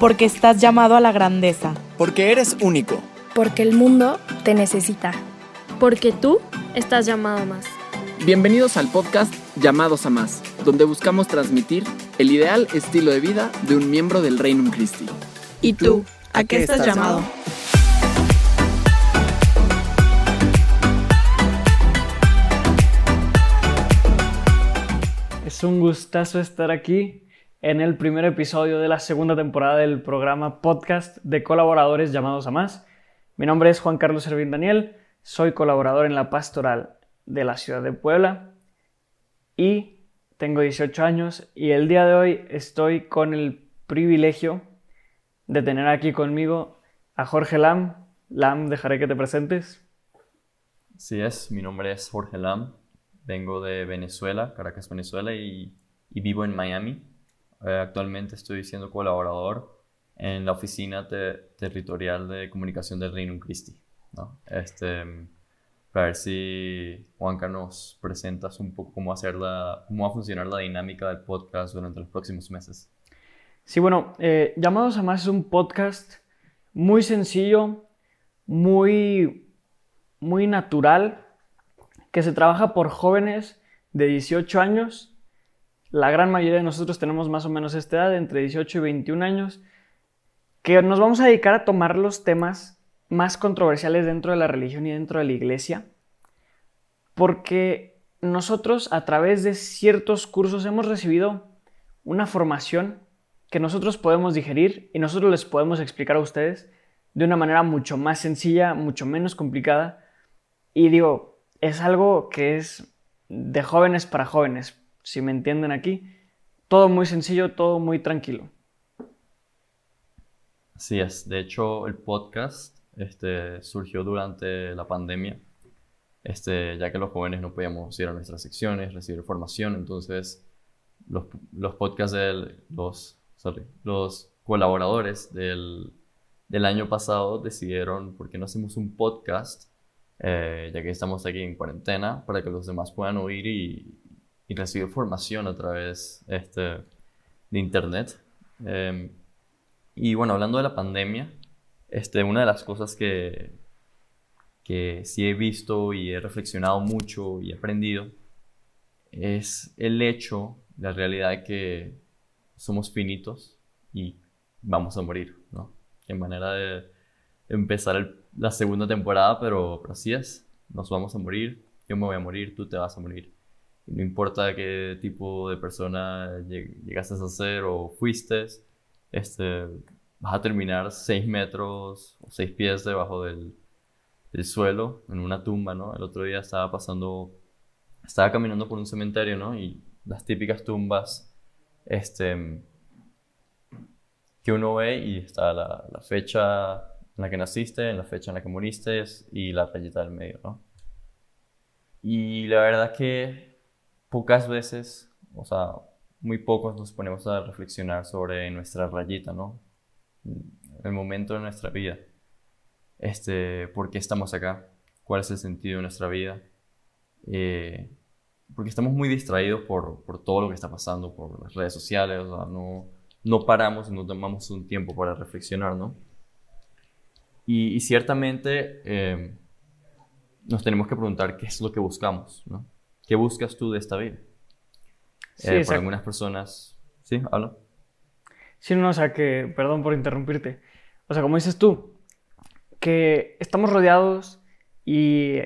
Porque estás llamado a la grandeza. Porque eres único. Porque el mundo te necesita. Porque tú estás llamado a más. Bienvenidos al podcast Llamados a Más, donde buscamos transmitir el ideal estilo de vida de un miembro del Reino Christi. ¿Y tú? ¿A qué estás llamado? Es un gustazo estar aquí en el primer episodio de la segunda temporada del programa podcast de colaboradores llamados a más. Mi nombre es Juan Carlos Servín Daniel, soy colaborador en la pastoral de la ciudad de Puebla y tengo 18 años y el día de hoy estoy con el privilegio de tener aquí conmigo a Jorge Lam. Lam, dejaré que te presentes. Sí es, mi nombre es Jorge Lam, vengo de Venezuela, Caracas, Venezuela y, y vivo en Miami. Eh, actualmente estoy siendo colaborador en la oficina territorial de comunicación del Reino Christi. Este, para ver si Juanca nos presentas un poco cómo, hacer la, cómo va a funcionar la dinámica del podcast durante los próximos meses. Sí, bueno, eh, Llamados a Más es un podcast muy sencillo, muy, muy natural, que se trabaja por jóvenes de 18 años la gran mayoría de nosotros tenemos más o menos esta edad, entre 18 y 21 años, que nos vamos a dedicar a tomar los temas más controversiales dentro de la religión y dentro de la iglesia, porque nosotros a través de ciertos cursos hemos recibido una formación que nosotros podemos digerir y nosotros les podemos explicar a ustedes de una manera mucho más sencilla, mucho menos complicada. Y digo, es algo que es de jóvenes para jóvenes, si me entienden aquí. Todo muy sencillo, todo muy tranquilo. Así es. De hecho, el podcast este, surgió durante la pandemia, este, ya que los jóvenes no podíamos ir a nuestras secciones, recibir formación. Entonces, los, los podcasts de los, los colaboradores del, del, año pasado decidieron, ¿por qué no hacemos un podcast? Eh, ya que estamos aquí en cuarentena, para que los demás puedan oír y, y recibir formación a través este, de internet. Em, y bueno, hablando de la pandemia, este, una de las cosas que, que sí he visto y he reflexionado mucho y he aprendido es el hecho, la realidad de que somos finitos y vamos a morir, ¿no? En manera de empezar la segunda temporada, pero, pero así es, nos vamos a morir, yo me voy a morir, tú te vas a morir no importa qué tipo de persona llegaste a ser o fuiste, este, vas a terminar seis metros o seis pies debajo del, del, suelo, en una tumba, ¿no? El otro día estaba pasando, estaba caminando por un cementerio, ¿no? Y las típicas tumbas, este, que uno ve y está la, fecha en la que naciste, en la fecha en la que moriste y la rayita del medio, ¿no? Y la verdad que pocas veces, o sea, muy pocos nos ponemos a reflexionar sobre nuestra rayita, ¿no? El momento de nuestra vida. Este, ¿Por qué estamos acá? ¿Cuál es el sentido de nuestra vida? Eh, porque estamos muy distraídos por, por, todo lo que está pasando, por las redes sociales, o sea, no, no paramos, no tomamos un tiempo para reflexionar, ¿no? Y, y ciertamente eh, nos tenemos que preguntar qué es lo que buscamos, ¿no? ¿Qué buscas tú de esta vida? Sí, eh, para algunas personas, ¿sí? Hablo. Sí, no, o sea que, perdón por interrumpirte. O sea, como dices tú, que estamos rodeados y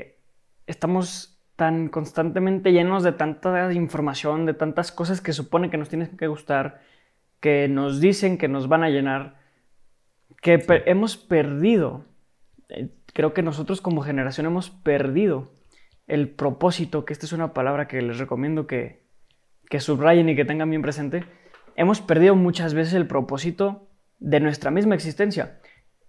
estamos tan constantemente llenos de tanta información, de tantas cosas que supone que nos tienen que gustar, que nos dicen que nos van a llenar, que hemos perdido, eh, creo que nosotros como generación hemos perdido el propósito, que esta es una palabra que les recomiendo que, que subrayen y que tengan bien presente, hemos perdido muchas veces el propósito de nuestra misma existencia.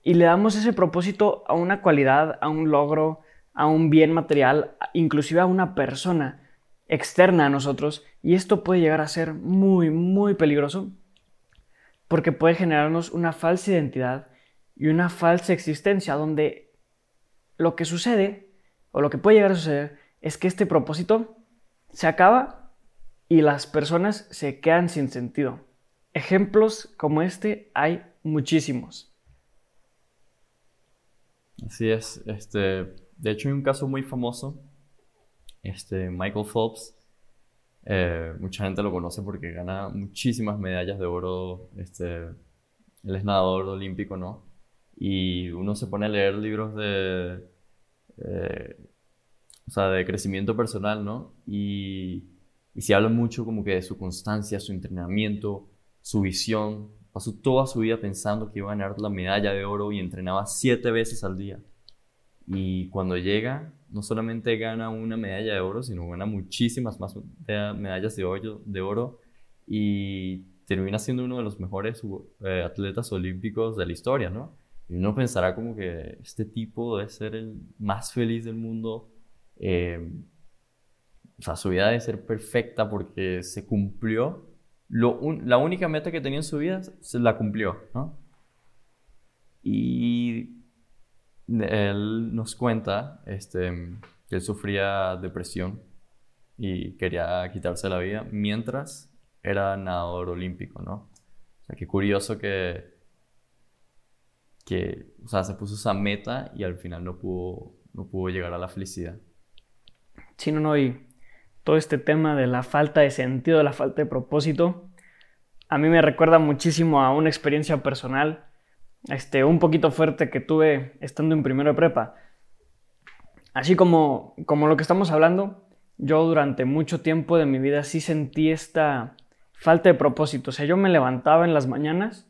Y le damos ese propósito a una cualidad, a un logro, a un bien material, inclusive a una persona externa a nosotros. Y esto puede llegar a ser muy, muy peligroso porque puede generarnos una falsa identidad y una falsa existencia donde lo que sucede o lo que puede llegar a suceder es que este propósito se acaba y las personas se quedan sin sentido. Ejemplos como este hay muchísimos. Así es. Este, de hecho, hay un caso muy famoso. Este, Michael Phelps. eh, mucha gente lo conoce porque gana muchísimas medallas de oro. Este, él es nadador olímpico, ¿no? Y uno se pone a leer libros de, eh, o sea, de crecimiento personal, ¿no? Y, y se habla mucho como que de su constancia, su entrenamiento, su visión. Pasó toda su vida pensando que iba a ganar la medalla de oro y entrenaba siete veces al día. Y cuando llega, no solamente gana una medalla de oro, sino gana muchísimas más medallas de oro, de oro y termina siendo uno de los mejores eh, atletas olímpicos de la historia, ¿no? Y uno pensará como que este tipo debe ser el más feliz del mundo. Eh, o sea, su vida debe ser perfecta porque se cumplió. Lo un- la única meta que tenía en su vida se la cumplió, ¿no? Y él nos cuenta este, que él sufría depresión y quería quitarse la vida mientras era nadador olímpico, ¿no? O sea, qué curioso que, que o sea, se puso esa meta y al final no pudo, no pudo llegar a la felicidad. Sí, no, no, y todo este tema de la falta de sentido, la falta de propósito, a mí me recuerda muchísimo a una experiencia personal, este, un poquito fuerte que tuve estando en primero de prepa. Así como, como lo que estamos hablando, yo durante mucho tiempo de mi vida sí sentí esta falta de propósito. O sea, yo me levantaba en las mañanas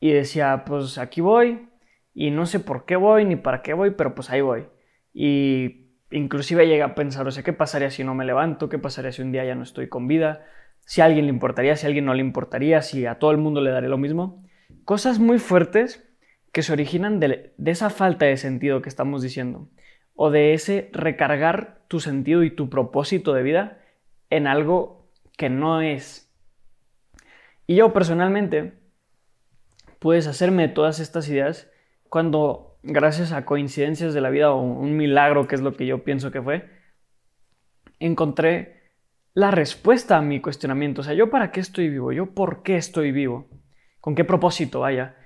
y decía, pues aquí voy y no sé por qué voy ni para qué voy, pero pues ahí voy. Y inclusive llegué a pensar, o sea, ¿qué pasaría si no me levanto? ¿Qué pasaría si un día ya no estoy con vida? Si a alguien le importaría, si a alguien no le importaría, si a todo el mundo le daré lo mismo. Cosas muy fuertes que se originan de, esa falta de sentido que estamos diciendo o de ese recargar tu sentido y tu propósito de vida en algo que no es. Y yo personalmente puedes hacerme todas estas ideas cuando, gracias a coincidencias de la vida o un milagro, que es lo que yo pienso que fue, encontré la respuesta a mi cuestionamiento. O sea, ¿yo para qué estoy vivo? ¿Yo por qué estoy vivo? ¿Con qué propósito vaya?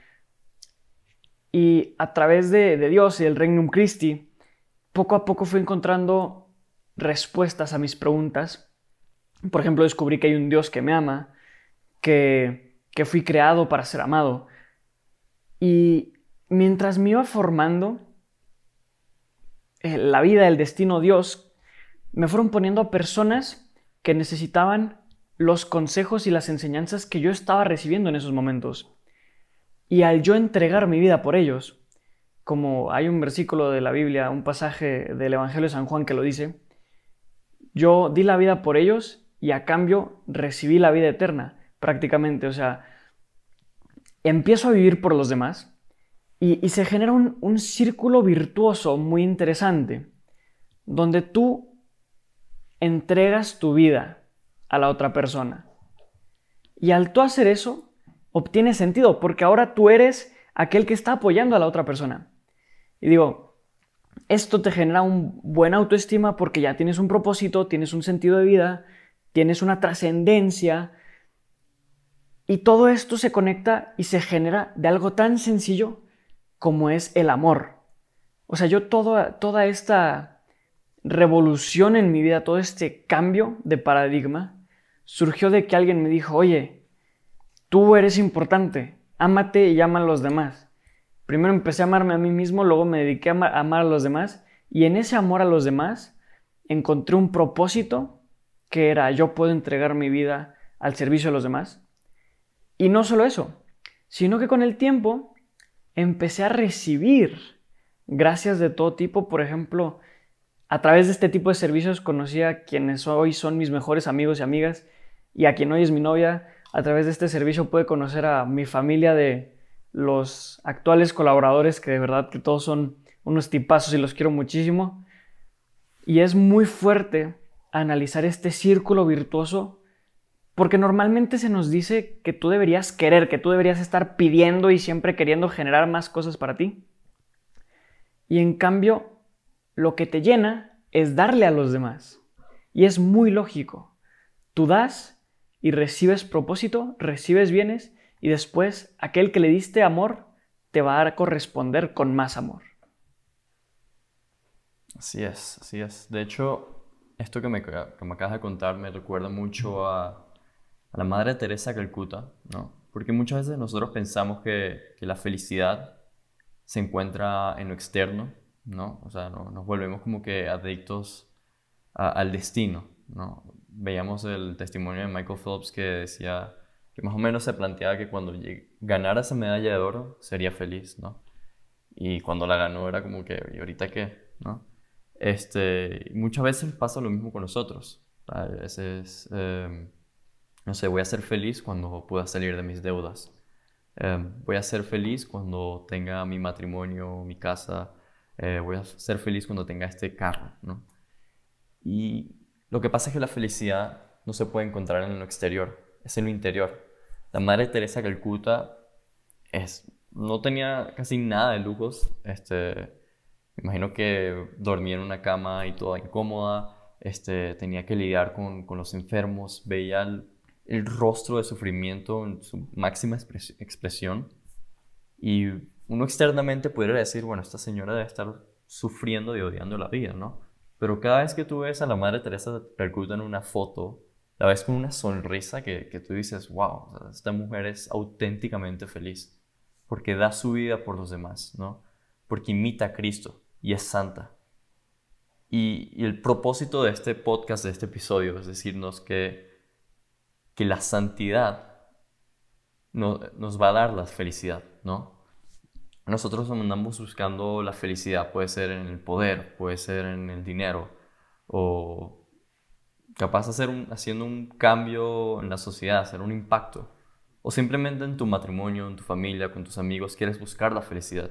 Y a través de, de Dios y del Regnum Christi, poco a poco fui encontrando respuestas a mis preguntas. Por ejemplo, descubrí que hay un Dios que me ama, que, que fui creado para ser amado. Y mientras me iba formando eh, la vida, el destino, Dios, me fueron poniendo a personas que necesitaban los consejos y las enseñanzas que yo estaba recibiendo en esos momentos. Y al yo entregar mi vida por ellos, como hay un versículo de la Biblia, un pasaje del Evangelio de San Juan que lo dice, yo di la vida por ellos y a cambio recibí la vida eterna, prácticamente. O sea, empiezo a vivir por los demás y, se genera un, círculo virtuoso muy interesante, donde tú entregas tu vida a la otra persona. Y al tú hacer eso, obtienes sentido, porque ahora tú eres aquel que está apoyando a la otra persona. Y digo, esto te genera un buen autoestima porque ya tienes un propósito, tienes un sentido de vida, tienes una trascendencia. Y todo esto se conecta y se genera de algo tan sencillo como es el amor. O sea, yo toda, toda esta revolución en mi vida, todo este cambio de paradigma, surgió de que alguien me dijo, oye, tú eres importante, ámate y ama a los demás. Primero empecé a amarme a mí mismo, luego me dediqué a amar a los demás y en ese amor a los demás encontré un propósito que era yo puedo entregar mi vida al servicio de los demás. Y no solo eso, sino que con el tiempo empecé a recibir gracias de todo tipo, por ejemplo, a través de este tipo de servicios conocí a quienes hoy son mis mejores amigos y amigas y a quien hoy es mi novia. A través de este servicio pude conocer a mi familia de los actuales colaboradores que de verdad que todos son unos tipazos y los quiero muchísimo. Y es muy fuerte analizar este círculo virtuoso porque normalmente se nos dice que tú deberías querer, que tú deberías estar pidiendo y siempre queriendo generar más cosas para ti. Y en cambio, lo que te llena es darle a los demás. Y es muy lógico. Tú das y recibes propósito, recibes bienes y después aquel que le diste amor te va a corresponder con más amor. Así es, así es. De hecho, esto que me, que me acabas de contar me recuerda mucho a, a la Madre Teresa de Calcuta, ¿no? Porque muchas veces nosotros pensamos que, que la felicidad se encuentra en lo externo, ¿no? O sea, no, nos volvemos como que adictos al destino, ¿no? Veíamos el testimonio de Michael Phelps que decía que más o menos se planteaba que cuando ganara esa medalla de oro sería feliz, ¿no? Y cuando la ganó era como que, ¿y ahorita qué? ¿no? Este, muchas veces pasa lo mismo con nosotros. A veces, em, no sé, voy a ser feliz cuando pueda salir de mis deudas. Em, voy a ser feliz cuando tenga mi matrimonio, mi casa. Eh, voy a ser feliz cuando tenga este carro, ¿no? Y lo que pasa es que la felicidad no se puede encontrar en lo exterior, es en lo interior. La Madre Teresa Calcuta es, no tenía casi nada de lujos. Este, imagino que dormía en una cama y toda incómoda, este, tenía que lidiar con, con los enfermos, veía el, rostro de sufrimiento en su máxima expresión y uno externamente pudiera decir, bueno, esta señora debe estar sufriendo y odiando la vida, ¿no? Pero cada vez que tú ves a la Madre Teresa de Calcuta en una foto, la ves con una sonrisa que, que tú dices, wow, esta mujer es auténticamente feliz, porque da su vida por los demás, ¿no? Porque imita a Cristo y es santa. Y, el propósito de este podcast, de este episodio, es decirnos que, que la santidad no, nos va a dar la felicidad, ¿no? Nosotros andamos buscando la felicidad, puede ser en el poder, puede ser en el dinero, o capaz de hacer haciendo un cambio en la sociedad, hacer un impacto, o simplemente en tu matrimonio, en tu familia, con tus amigos, quieres buscar la felicidad.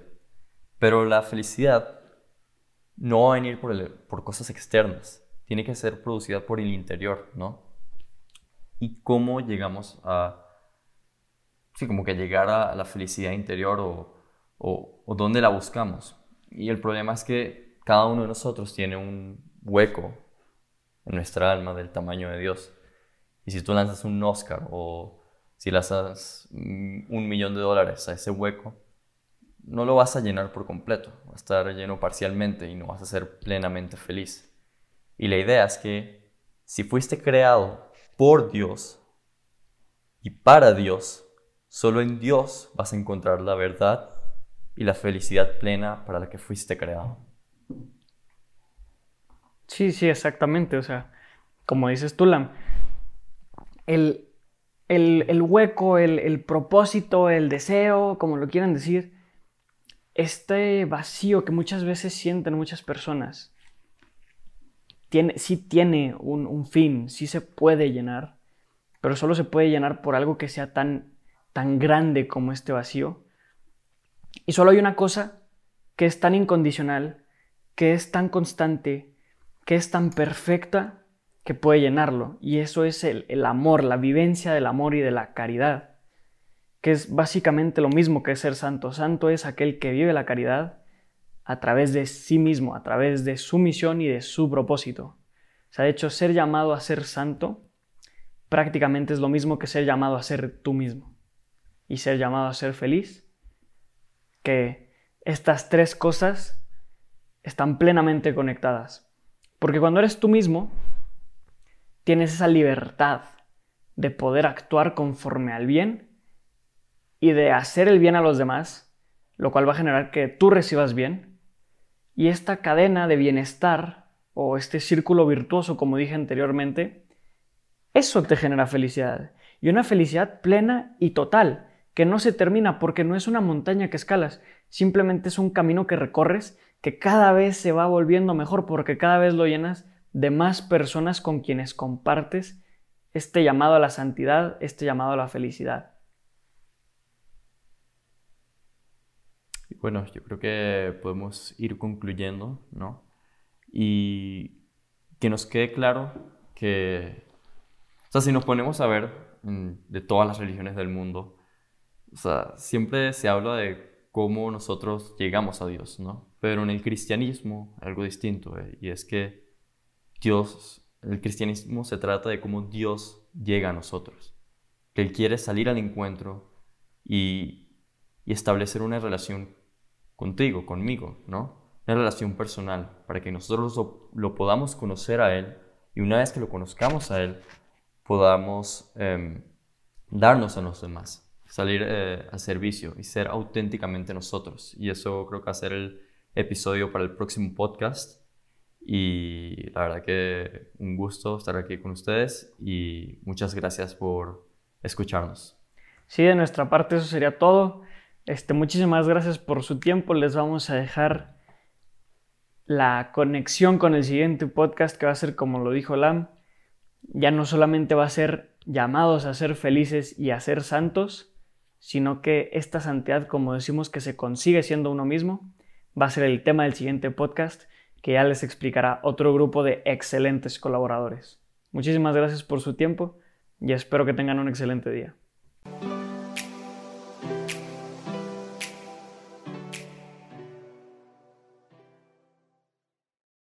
Pero la felicidad no va a venir por, por cosas externas, tiene que ser producida por el interior, ¿no? Y cómo llegamos a, sí, como que llegar a, la felicidad interior o, o, o dónde la buscamos. Y el problema es que cada uno de nosotros tiene un hueco en nuestra alma del tamaño de Dios. Y si tú lanzas un Oscar o si lanzas un millón de dólares a ese hueco, no lo vas a llenar por completo, va a estar lleno parcialmente y no vas a ser plenamente feliz. Y la idea es que si fuiste creado por Dios y para Dios, solo en Dios vas a encontrar la verdad y la felicidad plena para la que fuiste creado. Sí, sí, exactamente. O sea, como dices tú, Lam, el, el, hueco, el, el propósito, el deseo, como lo quieran decir, este vacío que muchas veces sienten muchas personas, tiene, sí tiene un, fin, sí se puede llenar, pero solo se puede llenar por algo que sea tan, tan grande como este vacío. Y solo hay una cosa que es tan incondicional, que es tan constante, que es tan perfecta, que puede llenarlo. Y eso es el amor, la vivencia del amor y de la caridad que es básicamente lo mismo que ser santo. Santo es aquel que vive la caridad a través de sí mismo, a través de su misión y de su propósito. O sea, de hecho, ser llamado a ser santo prácticamente es lo mismo que ser llamado a ser tú mismo. Y ser llamado a ser feliz, que estas tres cosas están plenamente conectadas. Porque cuando eres tú mismo, tienes esa libertad de poder actuar conforme al bien y de hacer el bien a los demás, lo cual va a generar que tú recibas bien. Y esta cadena de bienestar o este círculo virtuoso, como dije anteriormente, eso te genera felicidad. Y una felicidad plena y total, que no se termina porque no es una montaña que escalas, simplemente es un camino que recorres que cada vez se va volviendo mejor porque cada vez lo llenas de más personas con quienes compartes este llamado a la santidad, este llamado a la felicidad. Bueno, yo creo que podemos ir concluyendo, ¿no? Y que nos quede claro que, o sea, si nos ponemos a ver de todas las religiones del mundo, o sea, siempre se habla de cómo nosotros llegamos a Dios, ¿no? Pero en el cristianismo algo distinto, ¿eh? y es que Dios, el cristianismo se trata de cómo Dios llega a nosotros, que Él quiere salir al encuentro y, y establecer una relación contigo, conmigo, ¿no? Una relación personal para que nosotros lo, podamos conocer a Él y una vez que lo conozcamos a Él, podamos em, darnos a los demás, salir eh, al servicio y ser auténticamente nosotros. Y eso creo que va a ser el episodio para el próximo podcast. Y la verdad que un gusto estar aquí con ustedes y muchas gracias por escucharnos. Sí, de nuestra parte eso sería todo. Este, muchísimas gracias por su tiempo. Les vamos a dejar la conexión con el siguiente podcast que va a ser como lo dijo Lam. Ya no solamente va a ser llamados a ser felices y a ser santos, sino que esta santidad, como decimos, que se consigue siendo uno mismo, va a ser el tema del siguiente podcast que ya les explicará otro grupo de excelentes colaboradores. Muchísimas gracias por su tiempo y espero que tengan un excelente día.